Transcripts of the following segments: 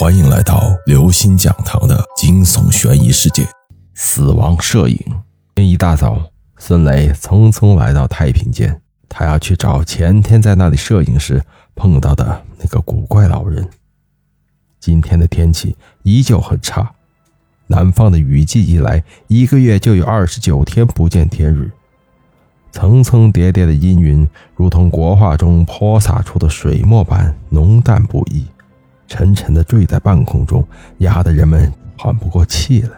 欢迎来到刘星讲堂的惊悚悬疑世界。死亡摄影。天一大早，孙雷匆匆来到太平间，他要去找前天在那里摄影时碰到的那个古怪老人。今天的天气依旧很差，南方的雨季一来，一个月就有二十九天不见天日。层层叠叠的阴云，如同国画中泼洒出的水墨般浓淡不一。沉沉的坠在半空中，压得人们喘不过气来。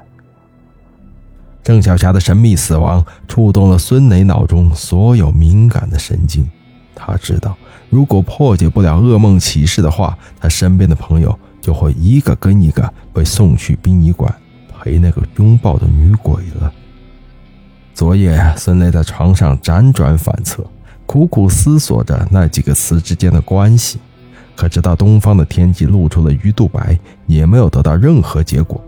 郑小霞的神秘死亡触动了孙磊脑中所有敏感的神经。他知道，如果破解不了噩梦启示的话，他身边的朋友就会一个跟一个被送去殡仪馆陪那个拥抱的女鬼了。昨夜，孙磊在床上辗转反侧，苦苦思索着那几个词之间的关系。可直到东方的天际露出了鱼肚白，也没有得到任何结果，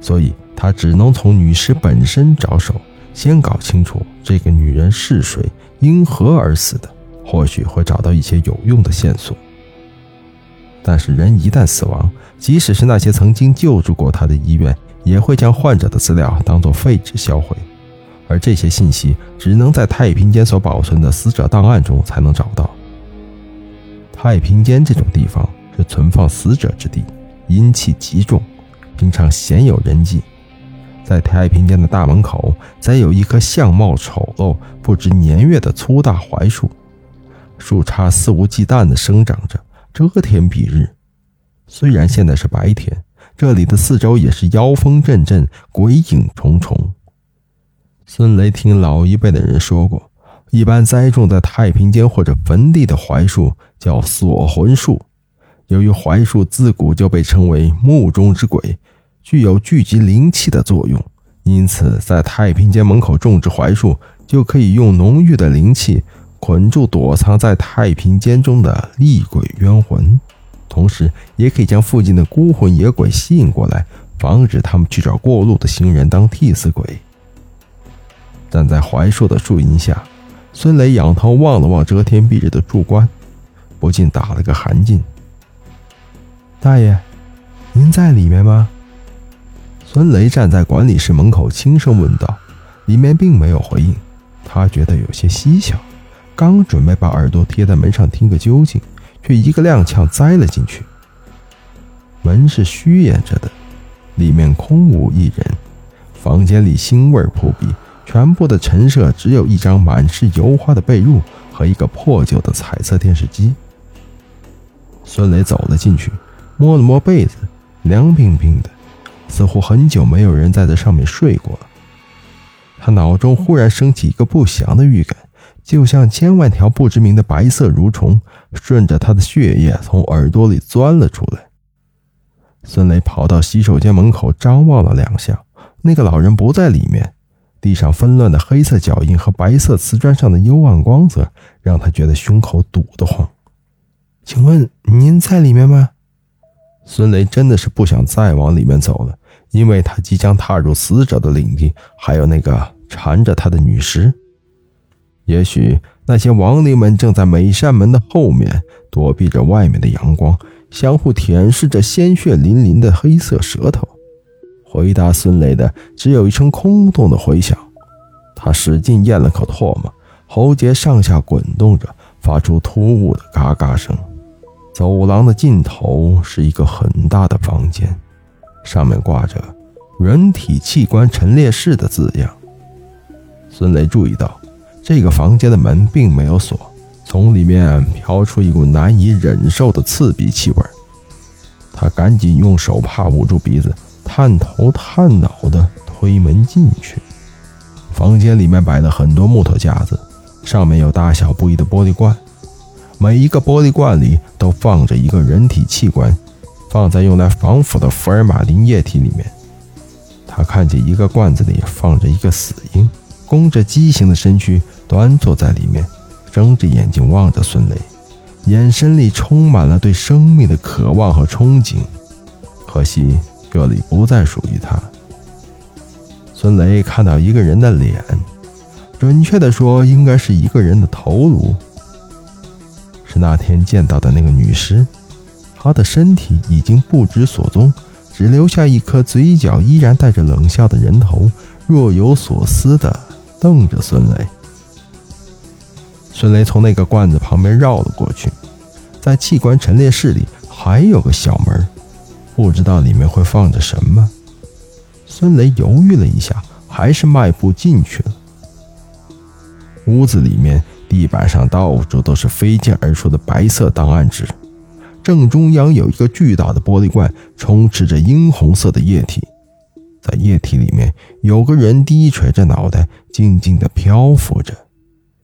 所以他只能从女尸本身着手，先搞清楚这个女人是谁，因何而死的，或许会找到一些有用的线索。但是人一旦死亡，即使是那些曾经救助过他的医院，也会将患者的资料当作废纸销毁，而这些信息只能在太平间所保存的死者档案中才能找到。太平间这种地方是存放死者之地，阴气极重，平常鲜有人迹。在太平间的大门口，栽有一棵相貌丑陋、不知年月的粗大槐树，树杈肆无忌惮地生长着，遮天蔽日。虽然现在是白天，这里的四周也是妖风阵阵、鬼影重重。孙雷听老一辈的人说过。一般栽种在太平间或者坟地的槐树叫锁魂树。由于槐树自古就被称为墓中之鬼，具有聚集灵气的作用，因此在太平间门口种植槐树，就可以用浓郁的灵气捆住躲藏在太平间中的厉鬼冤魂，同时也可以将附近的孤魂野鬼吸引过来，防止他们去找过路的行人当替死鬼。站在槐树的树荫下。孙雷仰头望了望遮天蔽日的柱棺，不禁打了个寒噤。大爷，您在里面吗？孙雷站在管理室门口，轻声问道。里面并没有回应，他觉得有些蹊跷，刚准备把耳朵贴在门上听个究竟，却一个踉跄栽了进去。门是虚掩着的，里面空无一人，房间里腥味扑鼻。全部的陈设只有一张满是油花的被褥和一个破旧的彩色电视机。孙磊走了进去，摸了摸被子，凉冰冰的，似乎很久没有人在这上面睡过了。他脑中忽然升起一个不祥的预感，就像千万条不知名的白色蠕虫顺着他的血液从耳朵里钻了出来。孙磊跑到洗手间门口，张望了两下，那个老人不在里面。地上纷乱的黑色脚印和白色瓷砖上的幽暗光泽，让他觉得胸口堵得慌。请问您在里面吗？孙雷真的是不想再往里面走了，因为他即将踏入死者的领地，还有那个缠着他的女尸。也许那些亡灵们正在每扇门的后面躲避着外面的阳光，相互舔舐着鲜血淋淋的黑色舌头。回答孙雷的只有一声空洞的回响，他使劲咽了口唾沫，喉结上下滚动着，发出突兀的嘎嘎声。走廊的尽头是一个很大的房间，上面挂着“人体器官陈列室”的字样。孙雷注意到，这个房间的门并没有锁，从里面飘出一股难以忍受的刺鼻气味。他赶紧用手帕捂住鼻子。探头探脑地推门进去，房间里面摆了很多木头架子，上面有大小不一的玻璃罐，每一个玻璃罐里都放着一个人体器官，放在用来防腐的福尔马林液体里面。他看见一个罐子里放着一个死婴，弓着畸形的身躯端坐在里面，睁着眼睛望着孙雷，眼神里充满了对生命的渴望和憧憬。可惜。这里不再属于他。孙雷看到一个人的脸，准确的说，应该是一个人的头颅，是那天见到的那个女尸，她的身体已经不知所踪，只留下一颗嘴角依然带着冷笑的人头，若有所思地瞪着孙雷。孙雷从那个罐子旁边绕了过去，在器官陈列室里还有个小门，不知道里面会放着什么。孙雷犹豫了一下，还是迈步进去了。屋子里面，地板上到处都是飞溅而出的白色档案纸。正中央有一个巨大的玻璃罐，充斥着殷红色的液体。在液体里面，有个人低垂着脑袋，静静地漂浮着。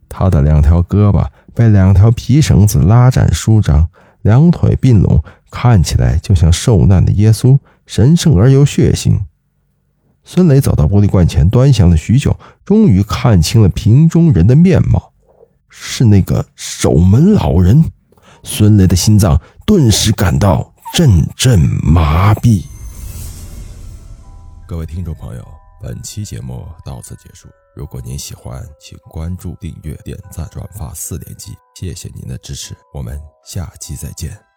他的两条胳膊被两条皮绳子拉展舒张，两腿并拢，看起来就像受难的耶稣，神圣而又血腥。孙雷走到玻璃罐前，端详了许久，终于看清了瓶中人的面貌，是那个守门老人。孙雷的心脏顿时感到阵阵麻痹。各位听众朋友，本期节目到此结束。如果您喜欢，请关注、订阅、点赞、转发四连击，谢谢您的支持，我们下期再见。